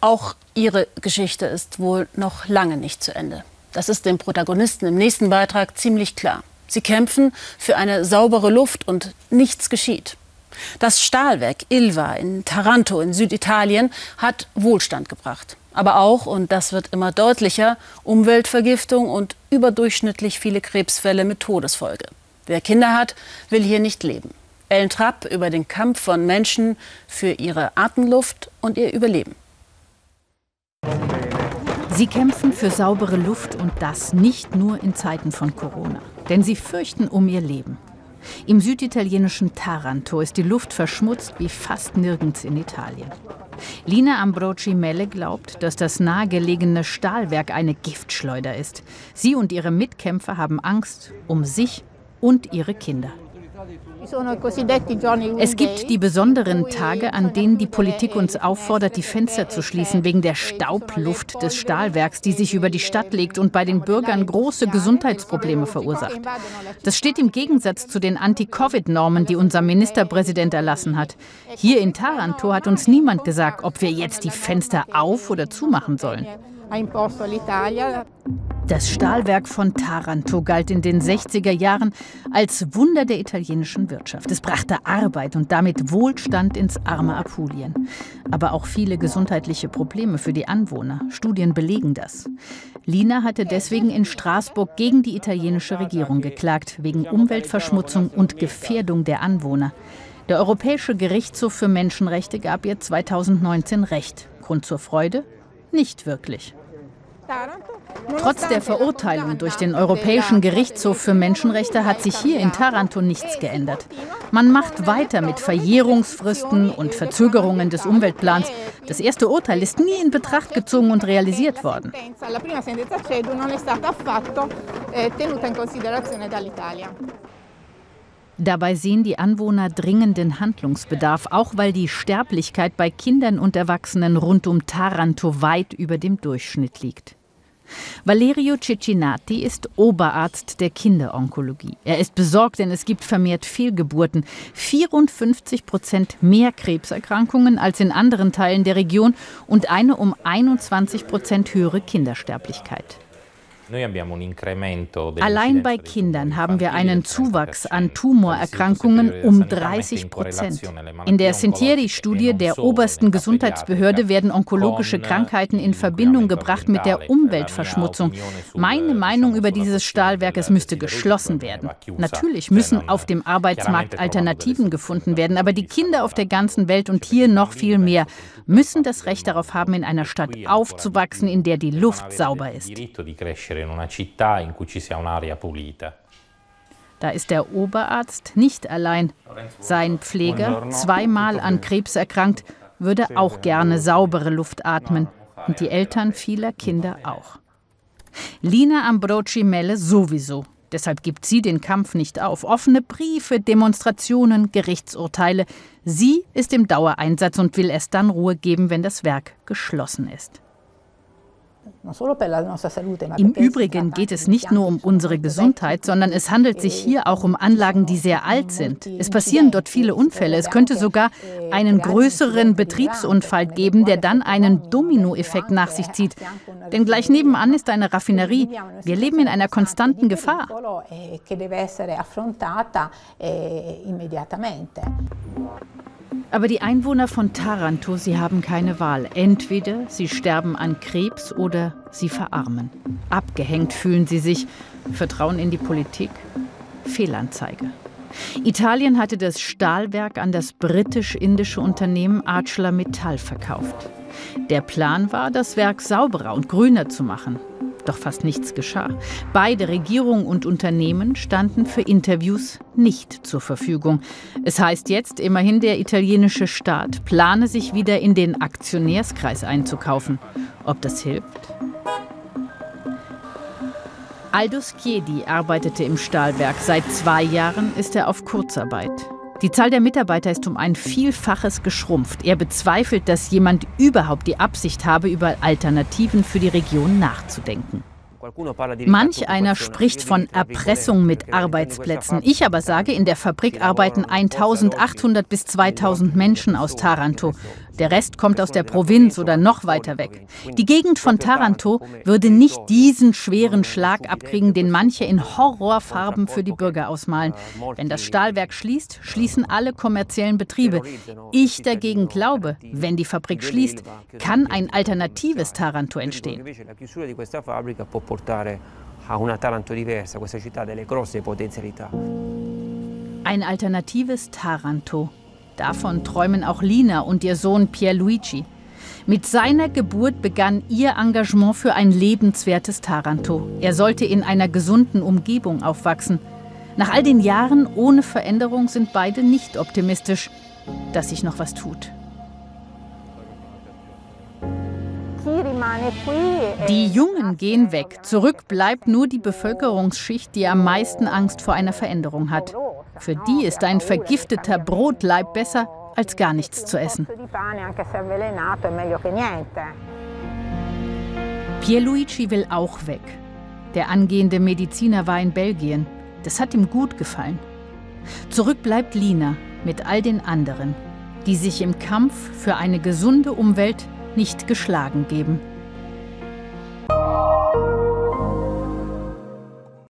Auch ihre Geschichte ist wohl noch lange nicht zu Ende. Das ist den Protagonisten im nächsten Beitrag ziemlich klar. Sie kämpfen für eine saubere Luft und nichts geschieht. Das Stahlwerk Ilva in Taranto in Süditalien hat Wohlstand gebracht. Aber auch, und das wird immer deutlicher, Umweltvergiftung und überdurchschnittlich viele Krebsfälle mit Todesfolge. Wer Kinder hat, will hier nicht leben. Ellen Trapp über den Kampf von Menschen für ihre Atemluft und ihr Überleben. Sie kämpfen für saubere Luft und das nicht nur in Zeiten von Corona. Denn sie fürchten um ihr Leben. Im süditalienischen Taranto ist die Luft verschmutzt wie fast nirgends in Italien. Lina Ambroci Melle glaubt, dass das nahegelegene Stahlwerk eine Giftschleuder ist. Sie und ihre Mitkämpfer haben Angst um sich und ihre Kinder. Es gibt die besonderen Tage, an denen die Politik uns auffordert, die Fenster zu schließen wegen der Staubluft des Stahlwerks, die sich über die Stadt legt und bei den Bürgern große Gesundheitsprobleme verursacht. Das steht im Gegensatz zu den Anti-Covid-Normen, die unser Ministerpräsident erlassen hat. Hier in Taranto hat uns niemand gesagt, ob wir jetzt die Fenster auf oder zumachen sollen. Das Stahlwerk von Taranto galt in den 60er Jahren als Wunder der italienischen Wirtschaft. Es brachte Arbeit und damit Wohlstand ins arme Apulien. Aber auch viele gesundheitliche Probleme für die Anwohner. Studien belegen das. Lina hatte deswegen in Straßburg gegen die italienische Regierung geklagt, wegen Umweltverschmutzung und Gefährdung der Anwohner. Der Europäische Gerichtshof für Menschenrechte gab ihr 2019 Recht. Grund zur Freude? Nicht wirklich. Trotz der Verurteilung durch den Europäischen Gerichtshof für Menschenrechte hat sich hier in Taranto nichts geändert. Man macht weiter mit Verjährungsfristen und Verzögerungen des Umweltplans. Das erste Urteil ist nie in Betracht gezogen und realisiert worden. Dabei sehen die Anwohner dringenden Handlungsbedarf, auch weil die Sterblichkeit bei Kindern und Erwachsenen rund um Taranto weit über dem Durchschnitt liegt. Valerio Ciccinati ist Oberarzt der Kinderonkologie. Er ist besorgt, denn es gibt vermehrt Fehlgeburten. 54 Prozent mehr Krebserkrankungen als in anderen Teilen der Region und eine um 21 Prozent höhere Kindersterblichkeit. Allein bei Kindern haben wir einen Zuwachs an Tumorerkrankungen um 30 Prozent. In der Sentieri-Studie der obersten Gesundheitsbehörde werden onkologische Krankheiten in Verbindung gebracht mit der Umweltverschmutzung. Meine Meinung über dieses Stahlwerk, es müsste geschlossen werden. Natürlich müssen auf dem Arbeitsmarkt Alternativen gefunden werden, aber die Kinder auf der ganzen Welt und hier noch viel mehr müssen das Recht darauf haben, in einer Stadt aufzuwachsen, in der die Luft sauber ist. Da ist der Oberarzt nicht allein. Sein Pfleger, zweimal an Krebs erkrankt, würde auch gerne saubere Luft atmen. Und die Eltern vieler Kinder auch. Lina Ambroci Melle sowieso. Deshalb gibt sie den Kampf nicht auf. Offene Briefe, Demonstrationen, Gerichtsurteile. Sie ist im Dauereinsatz und will es dann Ruhe geben, wenn das Werk geschlossen ist. Im Übrigen geht es nicht nur um unsere Gesundheit, sondern es handelt sich hier auch um Anlagen, die sehr alt sind. Es passieren dort viele Unfälle. Es könnte sogar einen größeren Betriebsunfall geben, der dann einen Dominoeffekt nach sich zieht. Denn gleich nebenan ist eine Raffinerie. Wir leben in einer konstanten Gefahr. Aber die Einwohner von Taranto, sie haben keine Wahl. Entweder sie sterben an Krebs oder sie verarmen. Abgehängt fühlen sie sich. Vertrauen in die Politik? Fehlanzeige. Italien hatte das Stahlwerk an das britisch-indische Unternehmen ArcelorMittal verkauft. Der Plan war, das Werk sauberer und grüner zu machen. Doch fast nichts geschah. Beide Regierung und Unternehmen standen für Interviews nicht zur Verfügung. Es heißt jetzt immerhin, der italienische Staat plane sich wieder in den Aktionärskreis einzukaufen. Ob das hilft? Aldo Schiedi arbeitete im Stahlwerk. Seit zwei Jahren ist er auf Kurzarbeit. Die Zahl der Mitarbeiter ist um ein Vielfaches geschrumpft. Er bezweifelt, dass jemand überhaupt die Absicht habe, über Alternativen für die Region nachzudenken. Manch einer spricht von Erpressung mit Arbeitsplätzen. Ich aber sage, in der Fabrik arbeiten 1800 bis 2000 Menschen aus Taranto. Der Rest kommt aus der Provinz oder noch weiter weg. Die Gegend von Taranto würde nicht diesen schweren Schlag abkriegen, den manche in Horrorfarben für die Bürger ausmalen. Wenn das Stahlwerk schließt, schließen alle kommerziellen Betriebe. Ich dagegen glaube, wenn die Fabrik schließt, kann ein alternatives Taranto entstehen. Ein alternatives Taranto. Davon träumen auch Lina und ihr Sohn Pierluigi. Mit seiner Geburt begann ihr Engagement für ein lebenswertes Taranto. Er sollte in einer gesunden Umgebung aufwachsen. Nach all den Jahren ohne Veränderung sind beide nicht optimistisch, dass sich noch was tut. Die Jungen gehen weg. Zurück bleibt nur die Bevölkerungsschicht, die am meisten Angst vor einer Veränderung hat. Für die ist ein vergifteter Brotleib besser, als gar nichts zu essen. Pierluigi will auch weg. Der angehende Mediziner war in Belgien. Das hat ihm gut gefallen. Zurück bleibt Lina mit all den anderen, die sich im Kampf für eine gesunde Umwelt nicht geschlagen geben.